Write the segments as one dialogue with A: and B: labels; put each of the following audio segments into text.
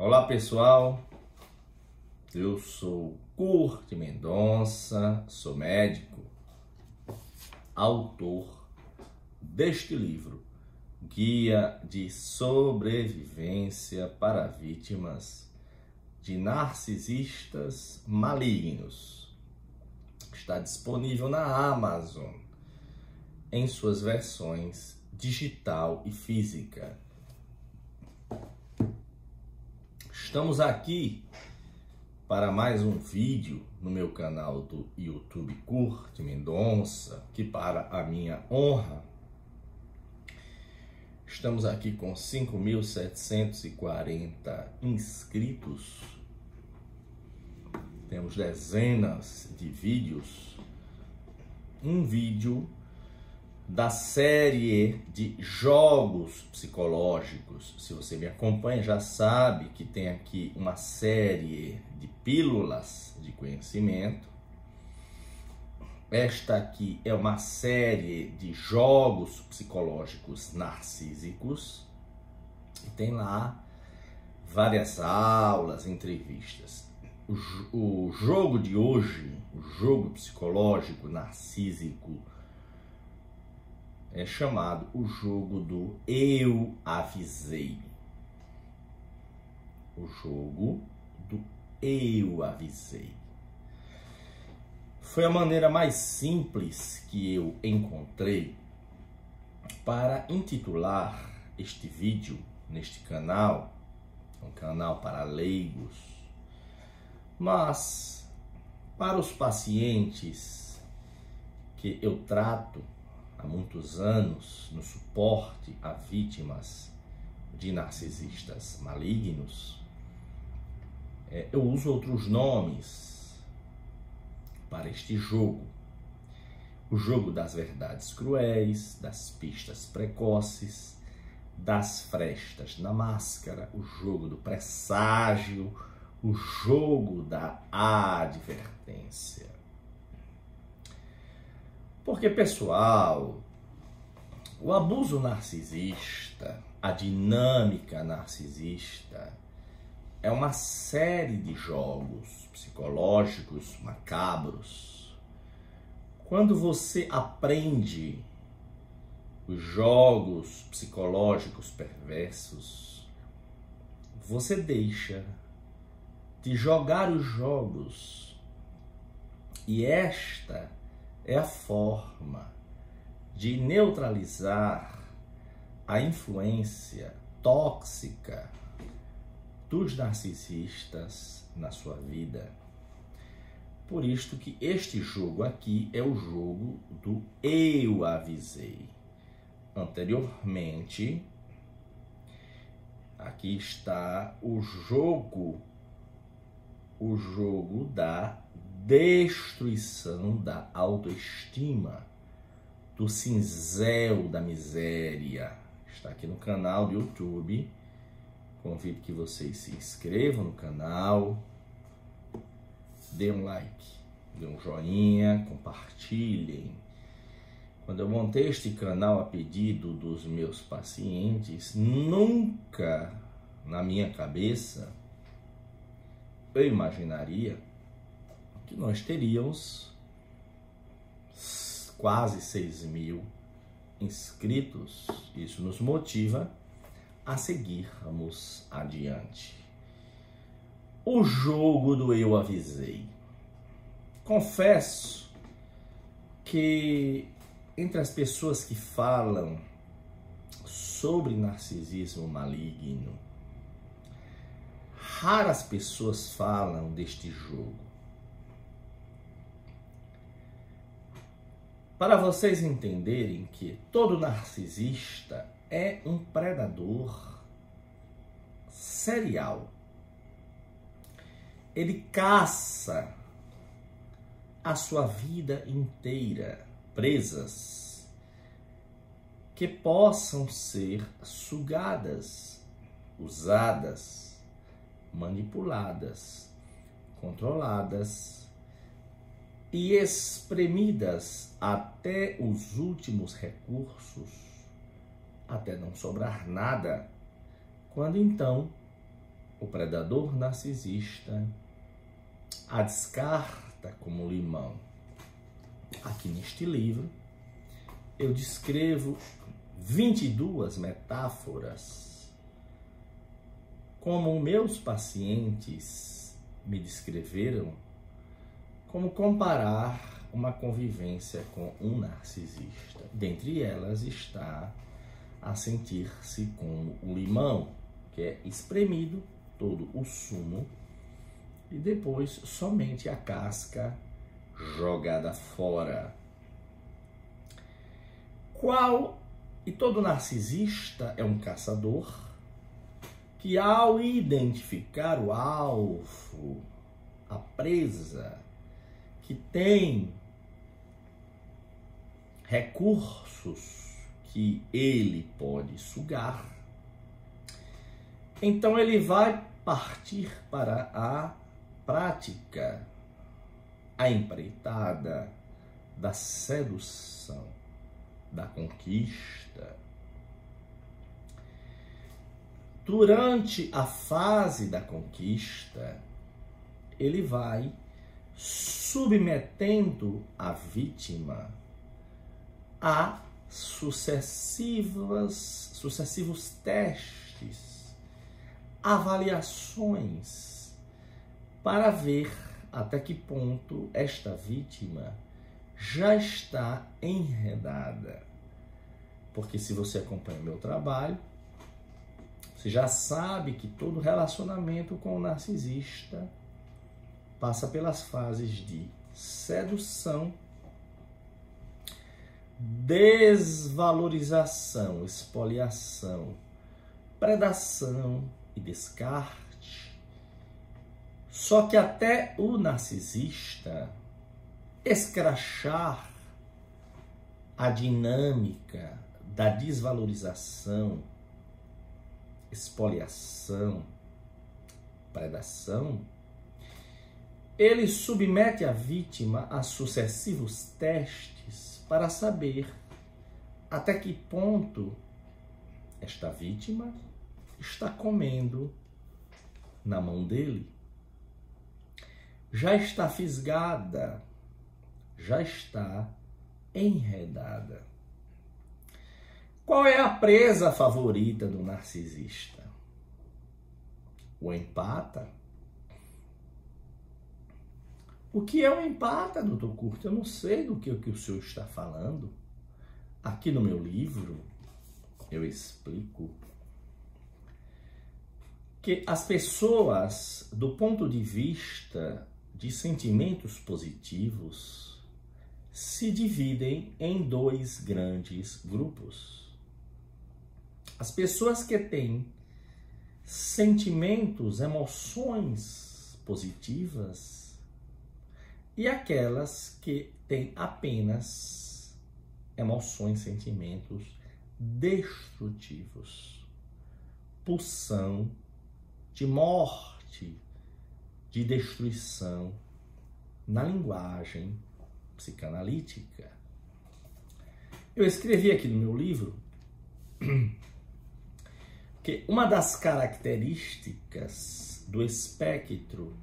A: Olá pessoal, eu sou Curte Mendonça, sou médico, autor deste livro, Guia de Sobrevivência para Vítimas de Narcisistas Malignos. Está disponível na Amazon em suas versões digital e física. Estamos aqui para mais um vídeo no meu canal do YouTube Curte Mendonça, que para a minha honra estamos aqui com 5.740 inscritos. Temos dezenas de vídeos. Um vídeo da série de jogos psicológicos. Se você me acompanha, já sabe que tem aqui uma série de pílulas de conhecimento. Esta aqui é uma série de jogos psicológicos narcísicos. E tem lá várias aulas, entrevistas. O, o jogo de hoje, o jogo psicológico narcísico, é chamado o jogo do eu avisei. O jogo do eu avisei. Foi a maneira mais simples que eu encontrei para intitular este vídeo neste canal, um canal para leigos, mas para os pacientes que eu trato há muitos anos no suporte a vítimas de narcisistas malignos, é, eu uso outros nomes para este jogo. O jogo das verdades cruéis, das pistas precoces, das frestas na máscara, o jogo do presságio, o jogo da advertência. Porque, pessoal, o abuso narcisista, a dinâmica narcisista, é uma série de jogos psicológicos macabros. Quando você aprende os jogos psicológicos perversos, você deixa de jogar os jogos. E esta é a forma de neutralizar a influência tóxica dos narcisistas na sua vida. Por isto que este jogo aqui é o jogo do eu avisei. Anteriormente, aqui está o jogo o jogo da destruição da autoestima, do cinzel da miséria. Está aqui no canal do YouTube. Convido que vocês se inscrevam no canal, dê um like, dê um joinha, compartilhem. Quando eu montei este canal a pedido dos meus pacientes, nunca na minha cabeça eu imaginaria que nós teríamos quase 6 mil inscritos. Isso nos motiva a seguirmos adiante. O jogo do eu avisei. Confesso que entre as pessoas que falam sobre narcisismo maligno, raras pessoas falam deste jogo. Para vocês entenderem que todo narcisista é um predador serial. Ele caça a sua vida inteira presas que possam ser sugadas, usadas, manipuladas, controladas e espremidas até os últimos recursos, até não sobrar nada, quando então o predador narcisista a descarta como limão. Aqui neste livro, eu descrevo 22 metáforas como meus pacientes me descreveram como comparar uma convivência com um narcisista. Dentre elas está a sentir-se como o limão, que é espremido todo o sumo e depois somente a casca jogada fora. Qual e todo narcisista é um caçador que ao identificar o alvo, a presa, que tem recursos que ele pode sugar, então ele vai partir para a prática, a empreitada da sedução, da conquista. Durante a fase da conquista, ele vai submetendo a vítima a sucessivas, sucessivos testes, avaliações, para ver até que ponto esta vítima já está enredada. Porque se você acompanha meu trabalho, você já sabe que todo relacionamento com o narcisista passa pelas fases de sedução, desvalorização, expoliação, predação e descarte. Só que até o narcisista escrachar a dinâmica da desvalorização, expoliação, predação, ele submete a vítima a sucessivos testes para saber até que ponto esta vítima está comendo na mão dele. Já está fisgada, já está enredada. Qual é a presa favorita do narcisista? O empata o que é um empata, doutor Curto? Eu não sei do que, que o senhor está falando. Aqui no meu livro, eu explico que as pessoas, do ponto de vista de sentimentos positivos, se dividem em dois grandes grupos. As pessoas que têm sentimentos, emoções positivas, e aquelas que têm apenas emoções, sentimentos destrutivos, pulsão de morte, de destruição na linguagem psicanalítica. Eu escrevi aqui no meu livro que uma das características do espectro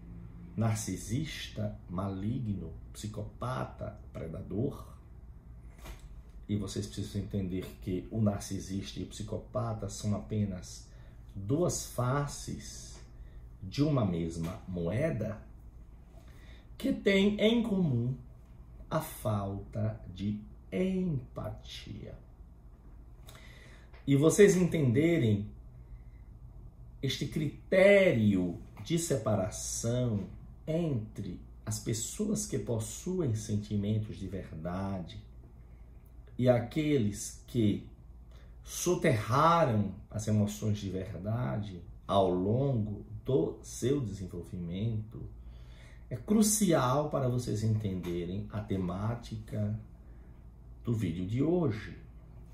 A: narcisista, maligno, psicopata, predador. E vocês precisam entender que o narcisista e o psicopata são apenas duas faces de uma mesma moeda que tem em comum a falta de empatia. E vocês entenderem este critério de separação entre as pessoas que possuem sentimentos de verdade e aqueles que soterraram as emoções de verdade ao longo do seu desenvolvimento, é crucial para vocês entenderem a temática do vídeo de hoje.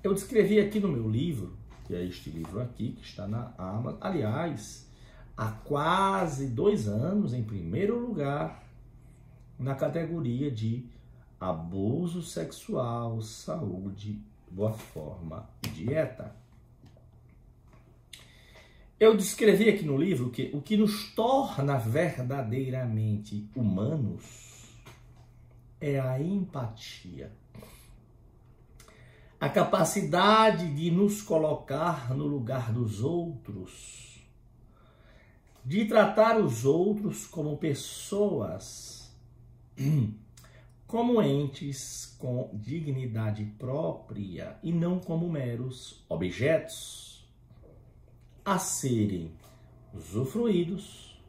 A: Eu descrevi aqui no meu livro, que é este livro aqui, que está na Amazon. Aliás, há quase dois anos em primeiro lugar na categoria de abuso sexual, saúde, boa forma e dieta. Eu descrevi aqui no livro que o que nos torna verdadeiramente humanos é a empatia. A capacidade de nos colocar no lugar dos outros, de tratar os outros como pessoas, como entes com dignidade própria e não como meros objetos a serem usufruídos,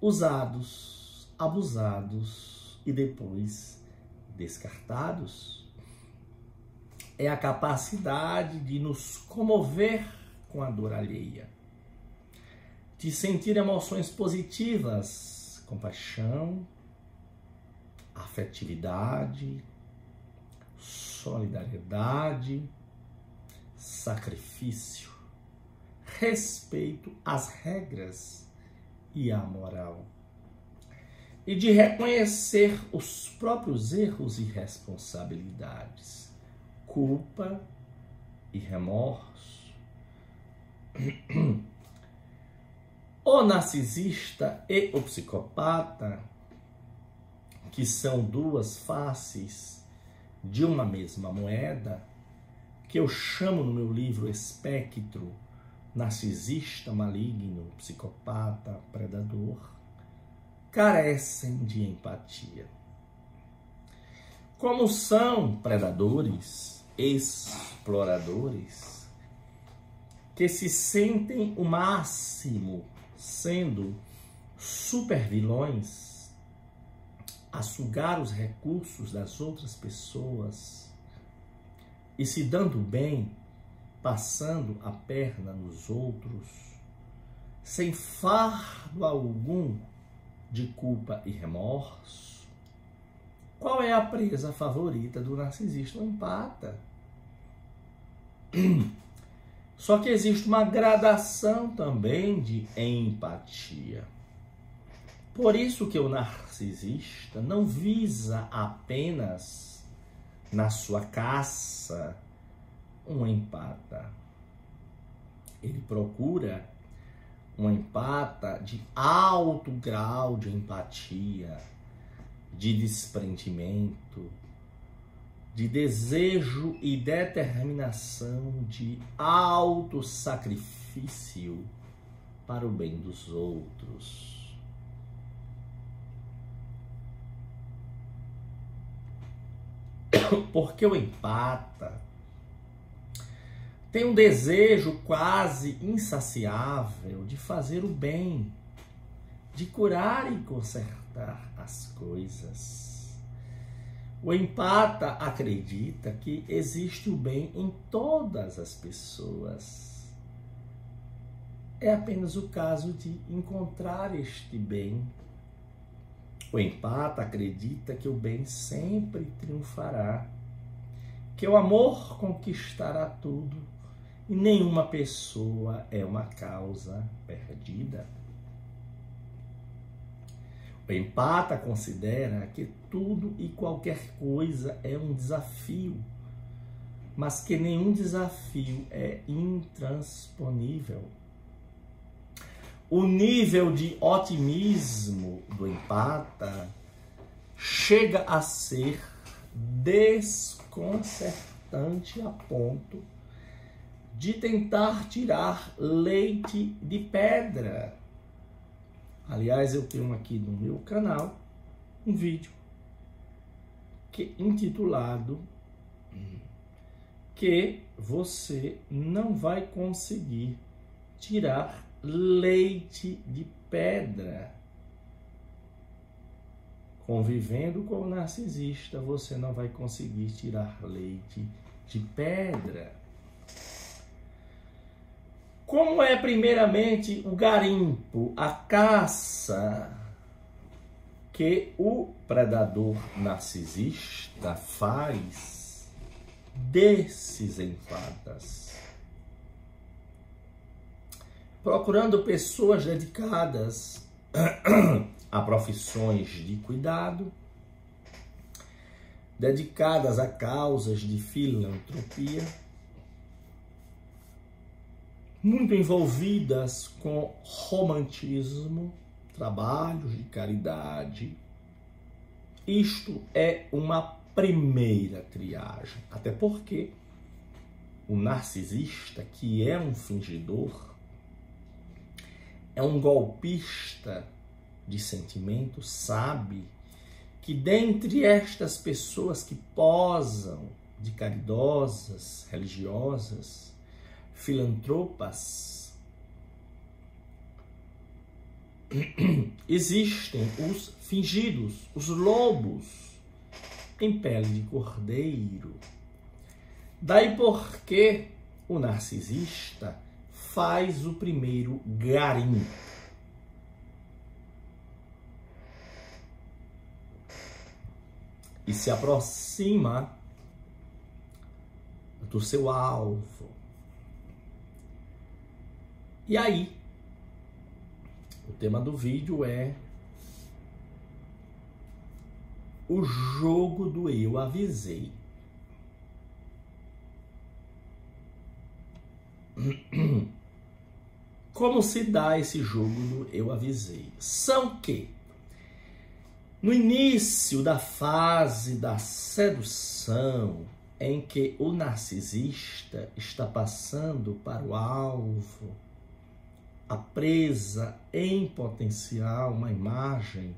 A: usados, abusados e depois descartados. É a capacidade de nos comover com a dor alheia, de sentir emoções positivas, compaixão, afetividade, solidariedade, sacrifício respeito às regras e à moral. E de reconhecer os próprios erros e responsabilidades, culpa e remorso. O narcisista e o psicopata, que são duas faces de uma mesma moeda, que eu chamo no meu livro Espectro narcisista, maligno, psicopata, predador, carecem de empatia. Como são predadores, exploradores, que se sentem o máximo sendo supervilões a sugar os recursos das outras pessoas e se dando bem passando a perna nos outros, sem fardo algum de culpa e remorso? Qual é a presa favorita do narcisista? O empata. Só que existe uma gradação também de empatia. Por isso que o narcisista não visa apenas na sua caça um empata. Ele procura um empata de alto grau de empatia, de desprendimento, de desejo e determinação de alto sacrifício para o bem dos outros. Porque o empata tem um desejo quase insaciável de fazer o bem, de curar e consertar as coisas. O empata acredita que existe o bem em todas as pessoas. É apenas o caso de encontrar este bem. O empata acredita que o bem sempre triunfará, que o amor conquistará tudo e nenhuma pessoa é uma causa perdida. Empata considera que tudo e qualquer coisa é um desafio, mas que nenhum desafio é intransponível. O nível de otimismo do empata chega a ser desconcertante a ponto de tentar tirar leite de pedra. Aliás, eu tenho aqui no meu canal um vídeo que intitulado que você não vai conseguir tirar leite de pedra. Convivendo com o narcisista, você não vai conseguir tirar leite de pedra. Como é primeiramente o garimpo, a caça que o predador narcisista faz desses empatas? Procurando pessoas dedicadas a profissões de cuidado, dedicadas a causas de filantropia muito envolvidas com romantismo, trabalhos de caridade. Isto é uma primeira triagem, até porque o narcisista, que é um fingidor, é um golpista de sentimento, sabe que dentre estas pessoas que posam de caridosas, religiosas, filantropas, existem os fingidos, os lobos em pele de cordeiro. Daí porque o narcisista faz o primeiro garimpo. E se aproxima do seu alvo. E aí, o tema do vídeo é o jogo do eu avisei. Como se dá esse jogo do eu avisei? São que no início da fase da sedução, em que o narcisista está passando para o alvo, a presa em potencial, uma imagem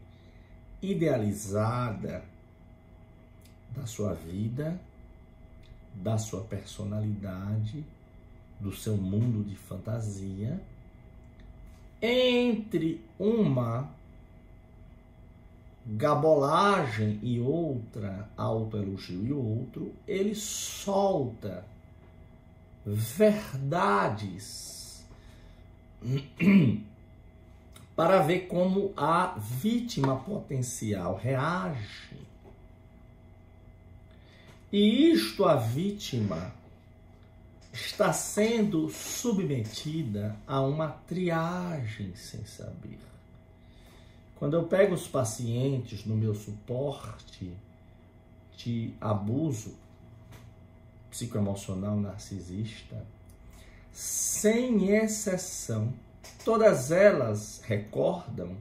A: idealizada da sua vida, da sua personalidade, do seu mundo de fantasia, entre uma gabolagem e outra, autoelogio e outro, ele solta verdades para ver como a vítima potencial reage. E isto a vítima está sendo submetida a uma triagem sem saber. Quando eu pego os pacientes no meu suporte de abuso psicoemocional narcisista, sem exceção, todas elas recordam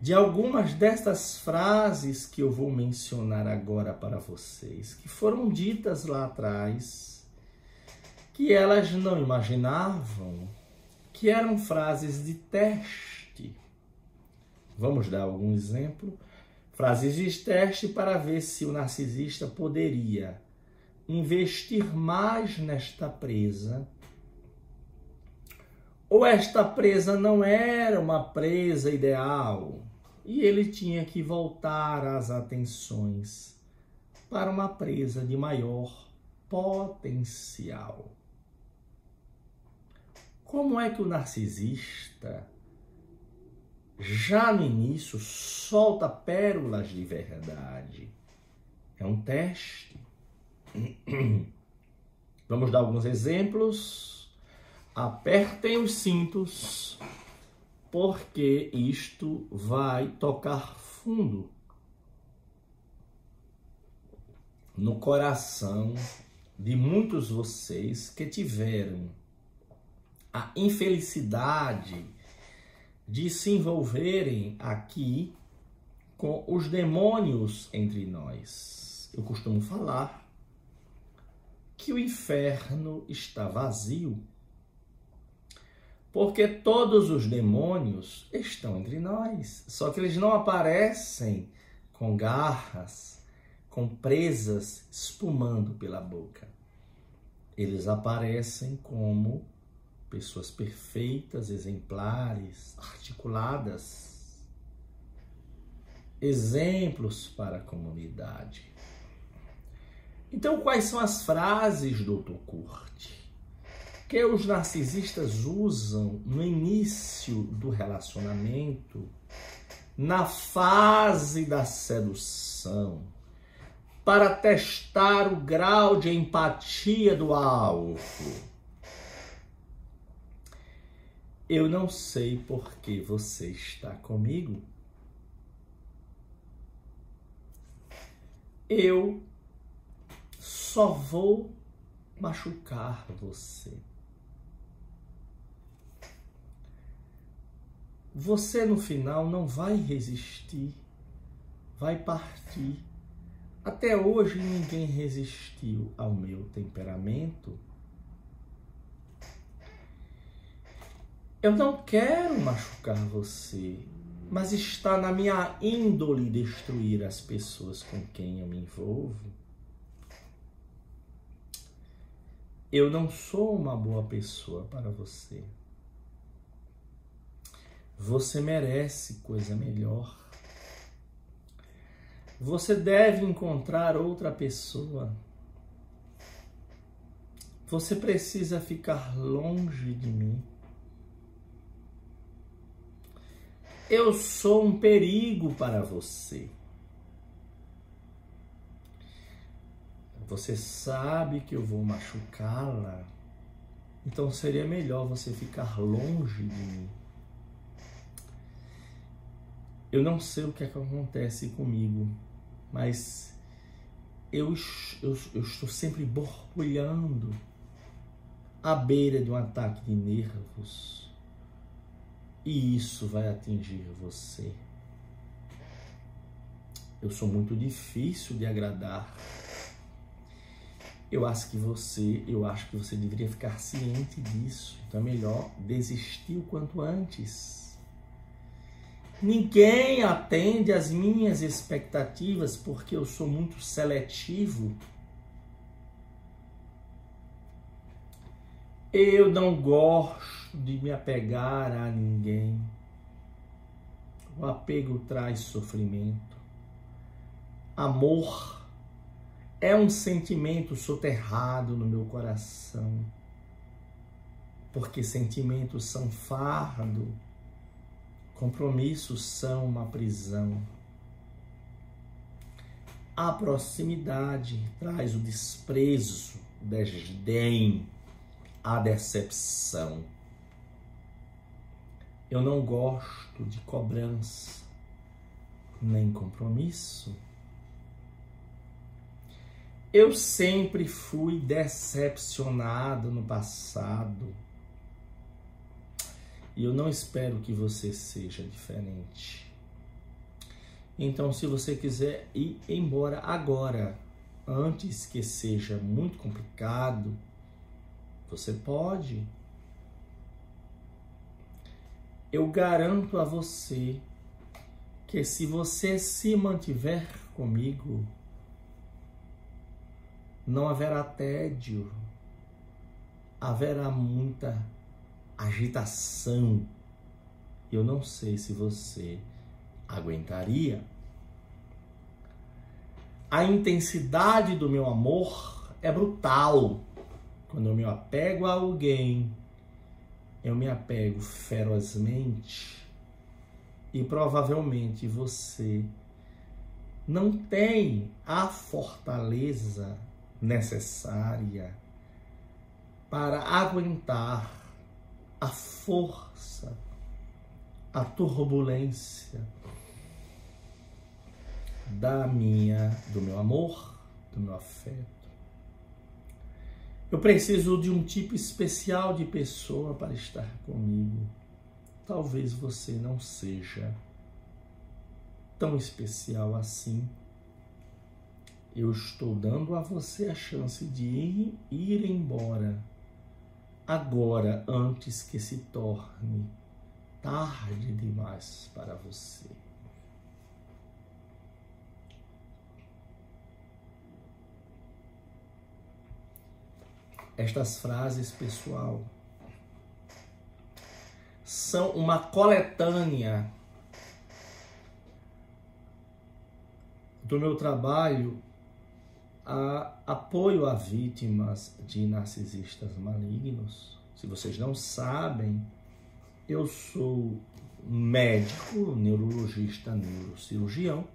A: de algumas destas frases que eu vou mencionar agora para vocês, que foram ditas lá atrás, que elas não imaginavam que eram frases de teste Vamos dar algum exemplo? Frases de teste para ver se o narcisista poderia investir mais nesta presa. Ou esta presa não era uma presa ideal e ele tinha que voltar as atenções para uma presa de maior potencial. Como é que o narcisista já no início, solta pérolas de verdade. É um teste. Vamos dar alguns exemplos. Apertem os cintos, porque isto vai tocar fundo no coração de muitos vocês que tiveram a infelicidade de se envolverem aqui com os demônios entre nós. Eu costumo falar que o inferno está vazio, porque todos os demônios estão entre nós, só que eles não aparecem com garras, com presas espumando pela boca. Eles aparecem como pessoas perfeitas, exemplares, articuladas, exemplos para a comunidade. Então, quais são as frases, doutor Kurt, que os narcisistas usam no início do relacionamento, na fase da sedução, para testar o grau de empatia do alvo? Eu não sei por que você está comigo. Eu só vou machucar você. Você no final não vai resistir, vai partir. Até hoje ninguém resistiu ao meu temperamento. Eu não quero machucar você, mas está na minha índole destruir as pessoas com quem eu me envolvo. Eu não sou uma boa pessoa para você. Você merece coisa melhor. Você deve encontrar outra pessoa. Você precisa ficar longe de mim. Eu sou um perigo para você. Você sabe que eu vou machucá-la. Então seria melhor você ficar longe de mim. Eu não sei o que, é que acontece comigo, mas eu, eu, eu estou sempre borbulhando à beira de um ataque de nervos. E isso vai atingir você. Eu sou muito difícil de agradar. Eu acho que você, eu acho que você deveria ficar ciente disso. Então é melhor desistir o quanto antes. Ninguém atende às minhas expectativas porque eu sou muito seletivo. Eu não gosto de me apegar a ninguém. O apego traz sofrimento. Amor é um sentimento soterrado no meu coração. Porque sentimentos são fardo Compromissos são uma prisão. A proximidade traz o desprezo, o desdém, a decepção. Eu não gosto de cobrança, nem compromisso. Eu sempre fui decepcionado no passado e eu não espero que você seja diferente. Então, se você quiser ir embora agora, antes que seja muito complicado, você pode. Eu garanto a você que se você se mantiver comigo, não haverá tédio, haverá muita agitação. Eu não sei se você aguentaria. A intensidade do meu amor é brutal. Quando eu me apego a alguém, eu me apego ferozmente e provavelmente você não tem a fortaleza necessária para aguentar a força, a turbulência da minha, do meu amor, do meu afeto. Eu preciso de um tipo especial de pessoa para estar comigo. Talvez você não seja tão especial assim. Eu estou dando a você a chance de ir, ir embora agora antes que se torne tarde demais para você. Estas frases, pessoal, são uma coletânea do meu trabalho a apoio a vítimas de narcisistas malignos. Se vocês não sabem, eu sou médico, neurologista, neurocirurgião.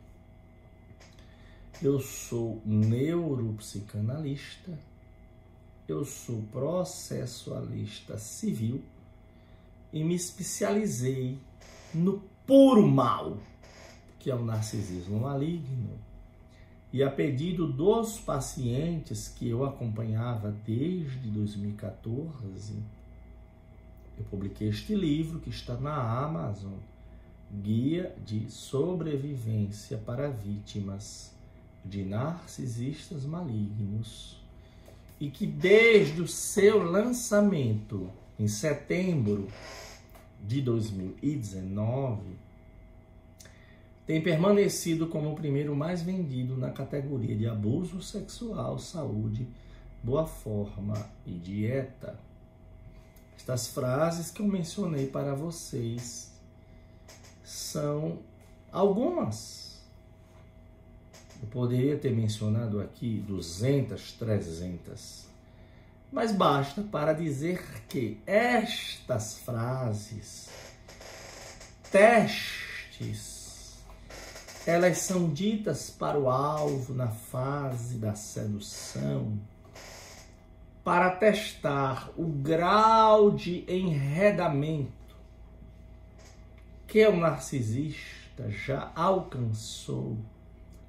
A: Eu sou neuropsicanalista. Eu sou processualista civil e me especializei no puro mal, que é o narcisismo maligno e a pedido dos pacientes que eu acompanhava desde 2014, eu publiquei este livro que está na Amazon, Guia de Sobrevivência para Vítimas de Narcisistas Malignos, e que desde o seu lançamento em setembro de 2019 tem permanecido como o primeiro mais vendido na categoria de abuso sexual, saúde, boa forma e dieta. Estas frases que eu mencionei para vocês são algumas. Eu poderia ter mencionado aqui 200, 300, mas basta para dizer que estas frases, testes, elas são ditas para o alvo na fase da sedução para testar o grau de enredamento que o narcisista já alcançou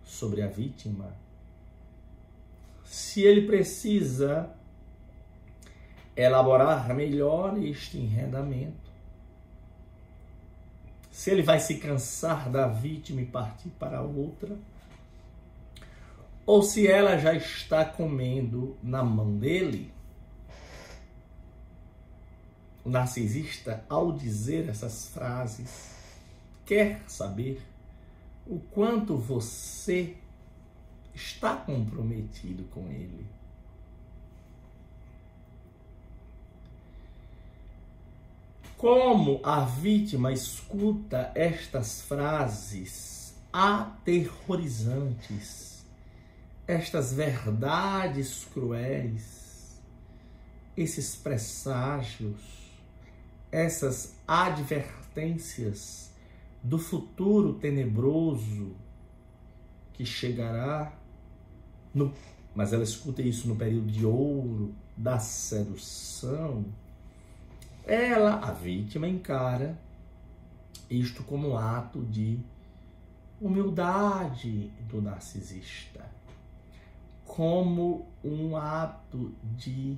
A: sobre a vítima, se ele precisa elaborar melhor este enredamento, se ele vai se cansar da vítima e partir para outra, ou se ela já está comendo na mão dele. O narcisista, ao dizer essas frases, quer saber o quanto você está comprometido com ele. Como a vítima escuta estas frases aterrorizantes, estas verdades cruéis, esses presságios, essas advertências do futuro tenebroso que chegará no, mas ela escuta isso no período de ouro da sedução. Ela, a vítima, encara isto como um ato de humildade do narcisista como um ato de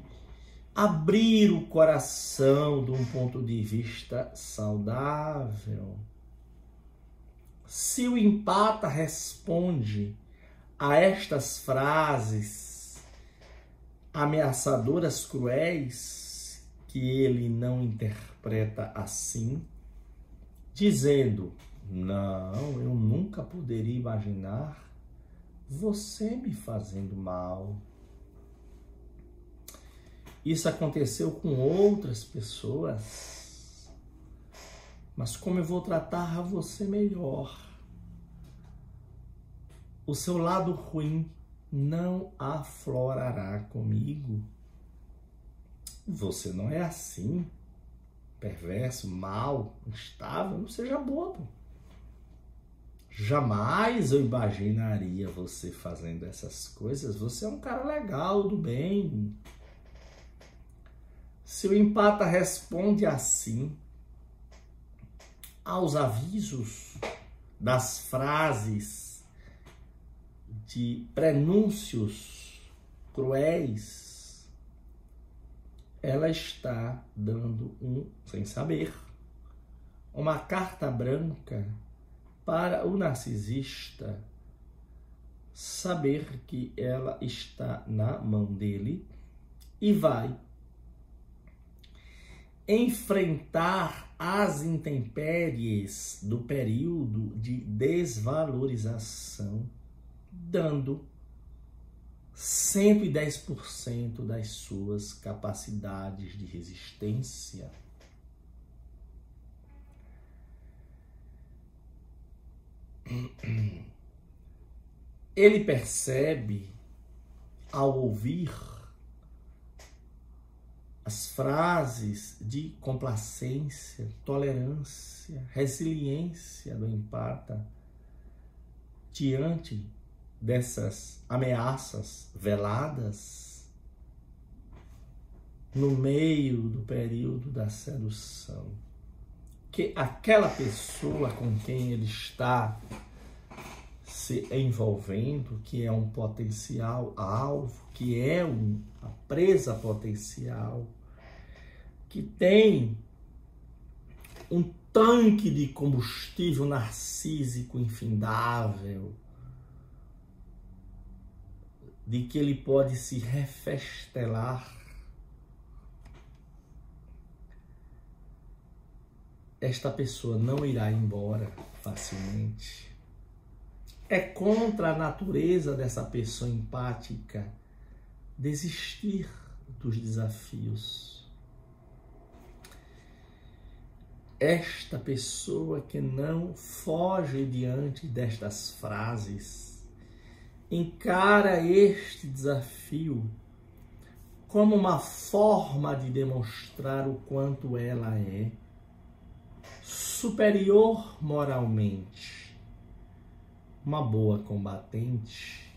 A: abrir o coração de um ponto de vista saudável. Se o empata responde a estas frases ameaçadoras, cruéis, que ele não interpreta assim, dizendo: Não, eu nunca poderia imaginar você me fazendo mal. Isso aconteceu com outras pessoas, mas como eu vou tratar você melhor? O seu lado ruim não aflorará comigo. Você não é assim, perverso, mal, instável, não seja bobo. Jamais eu imaginaria você fazendo essas coisas. Você é um cara legal, do bem. Se o empata responde assim aos avisos das frases de prenúncios cruéis, ela está dando um, sem saber, uma carta branca para o narcisista saber que ela está na mão dele e vai enfrentar as intempéries do período de desvalorização, dando 110% das suas capacidades de resistência. ele percebe ao ouvir as frases de complacência, tolerância, resiliência do empata diante dessas ameaças veladas no meio do período da sedução que aquela pessoa com quem ele está se envolvendo, que é um potencial alvo, que é uma presa potencial, que tem um tanque de combustível narcísico infindável, de que ele pode se refestelar. Esta pessoa não irá embora facilmente. É contra a natureza dessa pessoa empática desistir dos desafios. Esta pessoa que não foge diante destas frases, encara este desafio como uma forma de demonstrar o quanto ela é superior moralmente, uma boa combatente.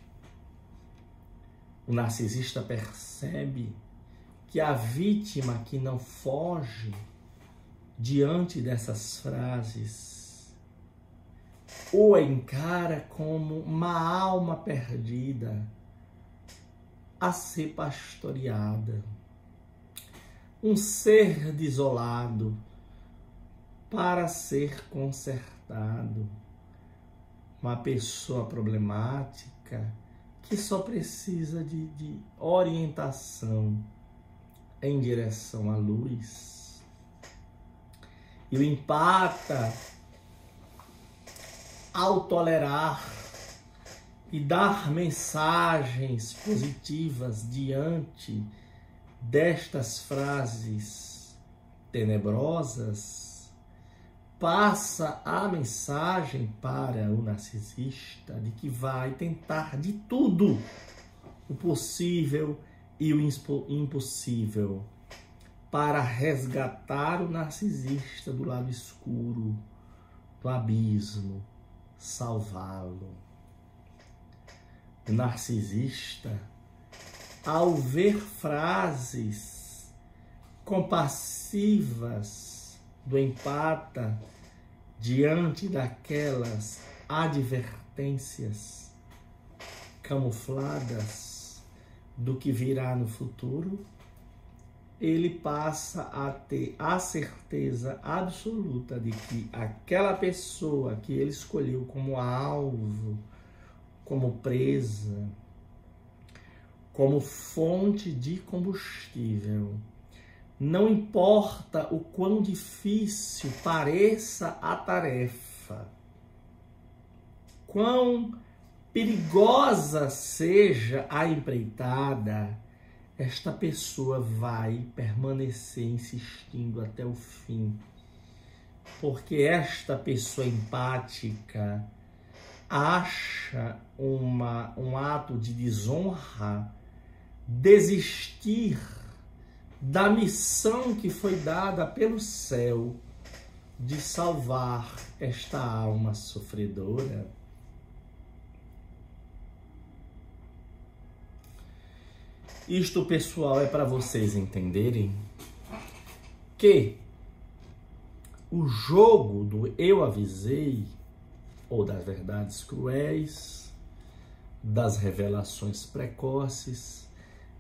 A: O narcisista percebe que a vítima que não foge diante dessas frases o encara como uma alma perdida a ser pastoreada, um ser desolado para ser consertado, uma pessoa problemática que só precisa de, de orientação em direção à luz. E o empata, ao tolerar e dar mensagens positivas diante destas frases tenebrosas, passa a mensagem para o narcisista de que vai tentar de tudo o possível e o impossível para resgatar o narcisista do lado escuro, do abismo, salvá-lo. O narcisista, ao ver frases compassivas do empata diante daquelas advertências camufladas, do que virá no futuro, ele passa a ter a certeza absoluta de que aquela pessoa que ele escolheu como alvo, como presa, como fonte de combustível, não importa o quão difícil pareça a tarefa, quão perigosa seja a empreitada, esta pessoa vai permanecer insistindo até o fim. Porque esta pessoa empática acha uma, um ato de desonra desistir da missão que foi dada pelo céu de salvar esta alma sofredora. Isto, pessoal, é para vocês entenderem que o jogo do eu avisei, ou das verdades cruéis, das revelações precoces,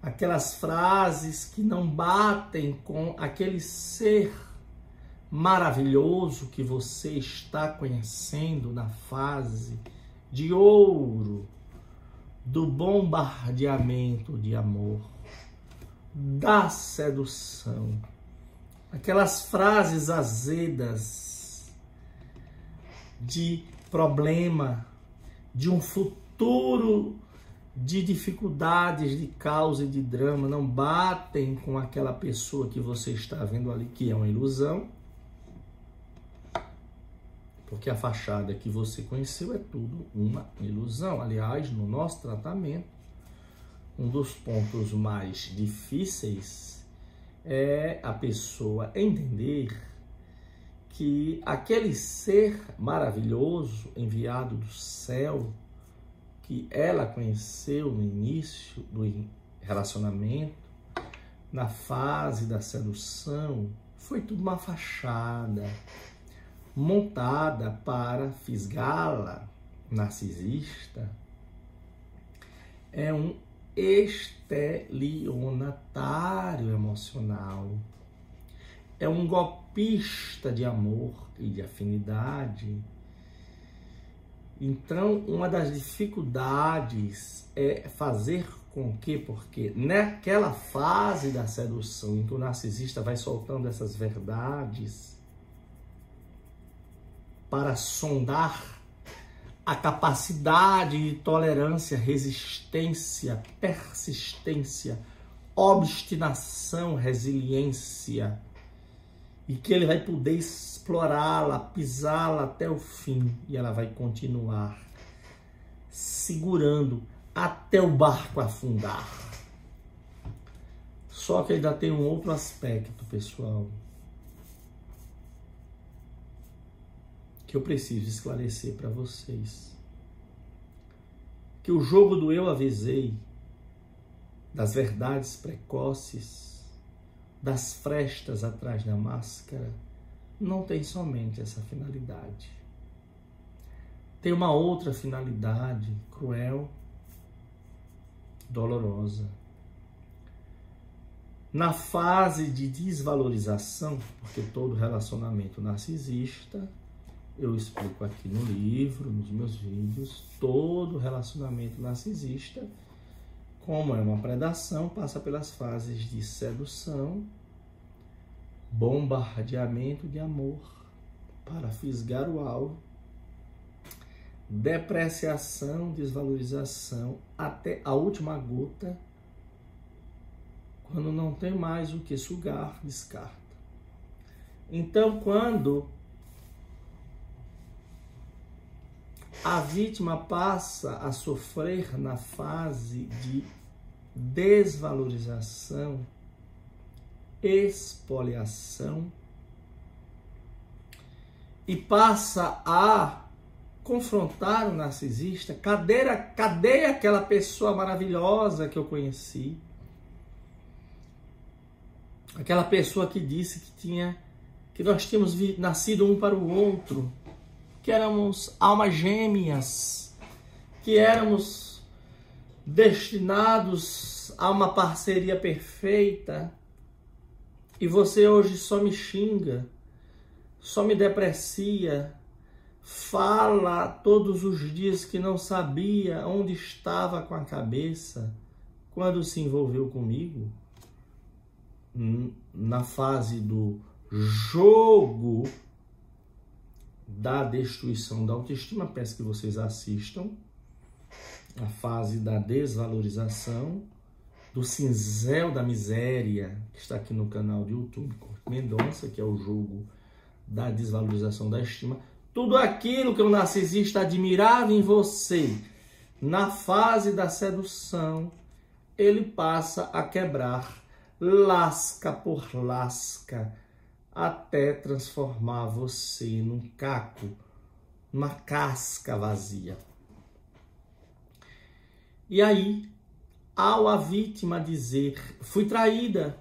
A: aquelas frases que não batem com aquele ser maravilhoso que você está conhecendo na fase de ouro do bombardeamento de amor, da sedução, aquelas frases azedas de problema, de um futuro de dificuldades, de causa e de drama, não batem com aquela pessoa que você está vendo ali, que é uma ilusão porque a fachada que você conheceu é tudo uma ilusão. Aliás, no nosso tratamento, um dos pontos mais difíceis é a pessoa entender que aquele ser maravilhoso enviado do céu que ela conheceu no início do relacionamento, na fase da sedução, foi tudo uma fachada, montada para fisgá-la, narcisista, é um estelionatário emocional. é um golpista de amor e de afinidade. Então, uma das dificuldades é fazer com que, porque naquela fase da sedução em que o narcisista vai soltando essas verdades para sondar a capacidade de tolerância, resistência, persistência, obstinação, resiliência, e que ele vai poder explorá-la, pisá-la até o fim, e ela vai continuar segurando até o barco afundar. Só que ainda tem um outro aspecto, pessoal, que eu preciso esclarecer para vocês. Que o jogo do eu avisei, das verdades precoces, das frestas atrás da máscara, não tem somente essa finalidade. Tem uma outra finalidade cruel, dolorosa. Na fase de desvalorização, porque todo relacionamento narcisista eu explico aqui no livro, nos meus vídeos, todo relacionamento narcisista, como é uma predação, passa pelas fases de sedução, bombardeamento de amor para fisgar o alvo, depreciação, desvalorização, até a última gota, quando não tem mais o que sugar, descarta. Então, quando a vítima passa a sofrer na fase de desvalorização, expoliação e passa a confrontar o narcisista. Cadê, cadê aquela pessoa maravilhosa que eu conheci? Aquela pessoa que disse que tinha que nós tínhamos nascido um para o outro que éramos almas gêmeas, que éramos destinados a uma parceria perfeita, e você hoje só me xinga, só me deprecia, fala todos os dias que não sabia onde estava com a cabeça quando se envolveu comigo, na fase do jogo da destruição da autoestima, peço que vocês assistam a fase da desvalorização, do cinzel da miséria, que está aqui no canal do YouTube, Mendonça, que é o jogo da desvalorização da estima. Tudo aquilo que o narcisista admirava em você, na fase da sedução, ele passa a quebrar lasca por lasca até transformar você num caco, numa casca vazia. E aí, ao a vítima dizer: fui traída,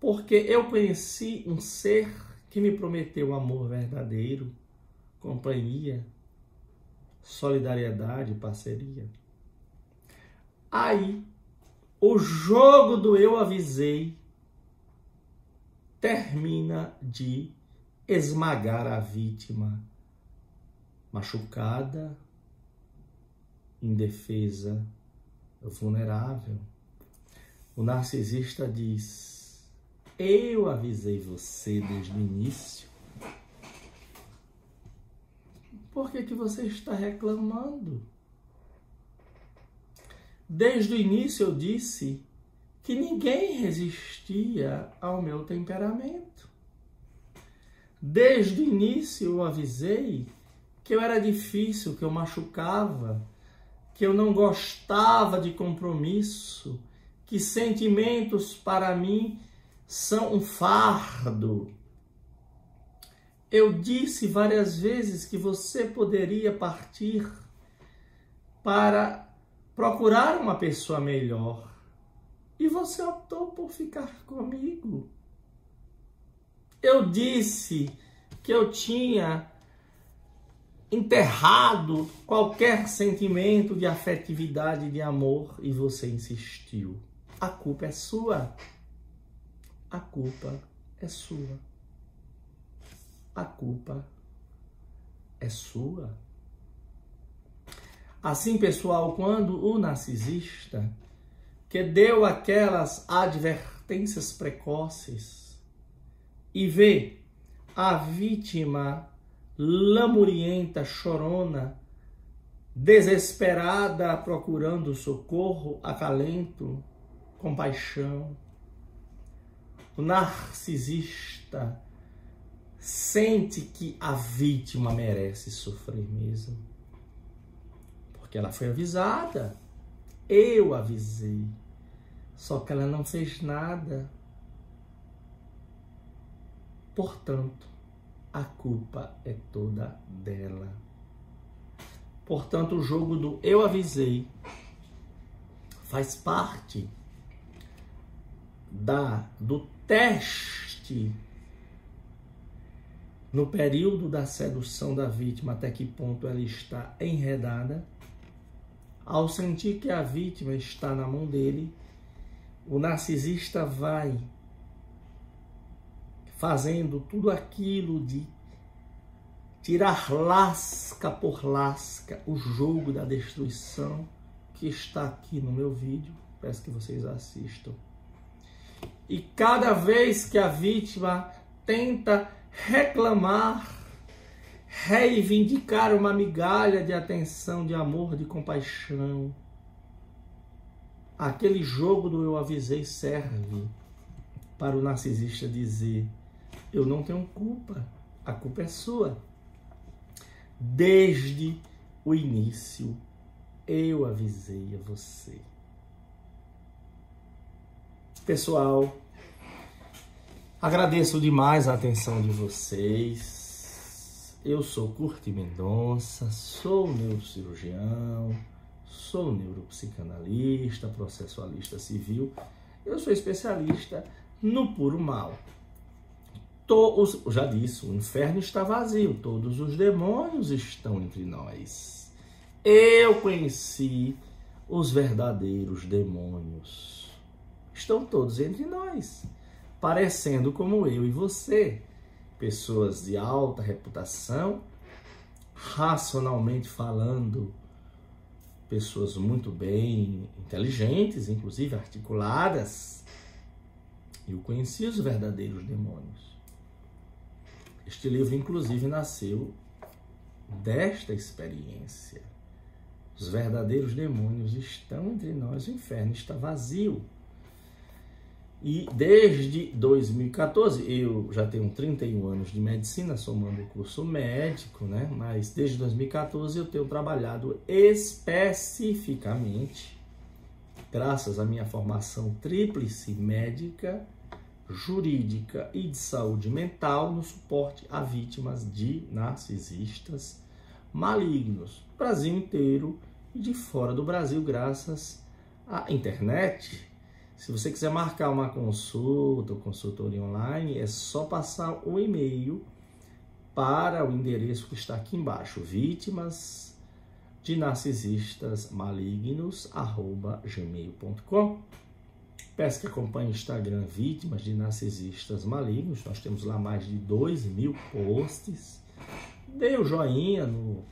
A: porque eu conheci um ser que me prometeu amor verdadeiro, companhia, solidariedade, parceria. Aí, o jogo do eu avisei termina de esmagar a vítima machucada, indefesa, vulnerável. O narcisista diz: Eu avisei você desde o início. Por que, que você está reclamando? Desde o início eu disse que ninguém resistia ao meu temperamento. Desde o início eu avisei que eu era difícil, que eu machucava, que eu não gostava de compromisso, que sentimentos para mim são um fardo. Eu disse várias vezes que você poderia partir para procurar uma pessoa melhor e você optou por ficar comigo. Eu disse que eu tinha enterrado qualquer sentimento de afetividade, de amor, e você insistiu. A culpa é sua. A culpa é sua. A culpa é sua. Assim, pessoal, quando o narcisista que deu aquelas advertências precoces e vê a vítima lamurienta, chorona, desesperada, procurando socorro, acalento, compaixão. O narcisista sente que a vítima merece sofrer mesmo. Porque ela foi avisada. Eu avisei. Só que ela não fez nada. Portanto, a culpa é toda dela. Portanto, o jogo do eu avisei faz parte da do teste no período da sedução da vítima, até que ponto ela está enredada. Ao sentir que a vítima está na mão dele, o narcisista vai fazendo tudo aquilo de tirar lasca por lasca o jogo da destruição que está aqui no meu vídeo. Peço que vocês assistam. E cada vez que a vítima tenta reclamar, reivindicar uma migalha de atenção, de amor, de compaixão, aquele jogo do eu avisei serve para o narcisista dizer: eu não tenho culpa, a culpa é sua. Desde o início, eu avisei a você. Pessoal, agradeço demais a atenção de vocês. Eu sou Curti Mendonça, sou neurocirurgião, sou neuropsicanalista, processualista civil. Eu sou especialista no puro mal os, já disse, o inferno está vazio, todos os demônios estão entre nós. Eu conheci os verdadeiros demônios. Estão todos entre nós, parecendo como eu e você, pessoas de alta reputação, racionalmente falando, pessoas muito bem inteligentes, inclusive articuladas. Eu conheci os verdadeiros demônios. Este livro, inclusive, nasceu desta experiência. Os verdadeiros demônios estão entre nós, o inferno está vazio. E desde 2014, eu já tenho 31 anos de medicina, somando o curso médico, né? Mas desde 2014 eu tenho trabalhado especificamente, graças à minha formação tríplice médica, jurídica e de saúde mental no suporte a vítimas de narcisistas malignos, Brasil inteiro e de fora do Brasil, graças à internet. Se você quiser marcar uma consulta consultoria online, é só passar o e-mail para o endereço que está aqui embaixo, vítimas de narcisistas malignos, gmail.com. Peço que acompanhe o Instagram Vítimas de Narcisistas Malignos. Nós temos lá mais de 2 mil posts. Dê o joinha no,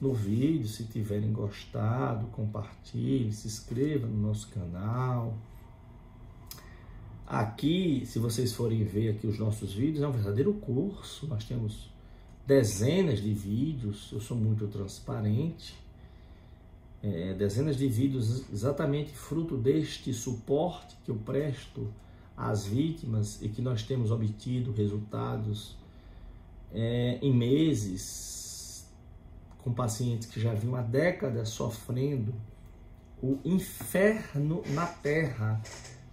A: no vídeo se tiverem gostado. Compartilhe, se inscreva no nosso canal. Aqui, se vocês forem ver aqui os nossos vídeos, é um verdadeiro curso. Nós temos dezenas de vídeos. Eu sou muito transparente é, dezenas de vídeos exatamente fruto deste suporte que eu presto às vítimas e que nós temos obtido resultados é, em meses com pacientes que já vinham há décadas sofrendo o inferno na terra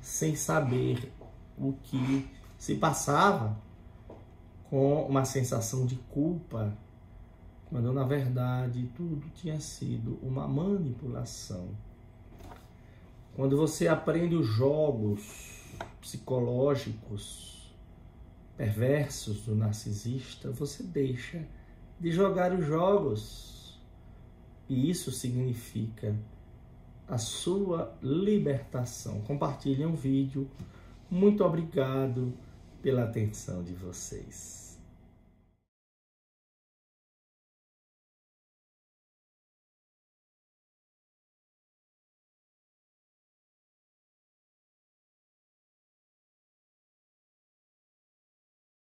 A: sem saber o que se passava com uma sensação de culpa quando na verdade tudo tinha sido uma manipulação. Quando você aprende os jogos psicológicos perversos do narcisista, você deixa de jogar os jogos. E isso significa a sua libertação. Compartilhe um vídeo. Muito obrigado pela atenção de vocês.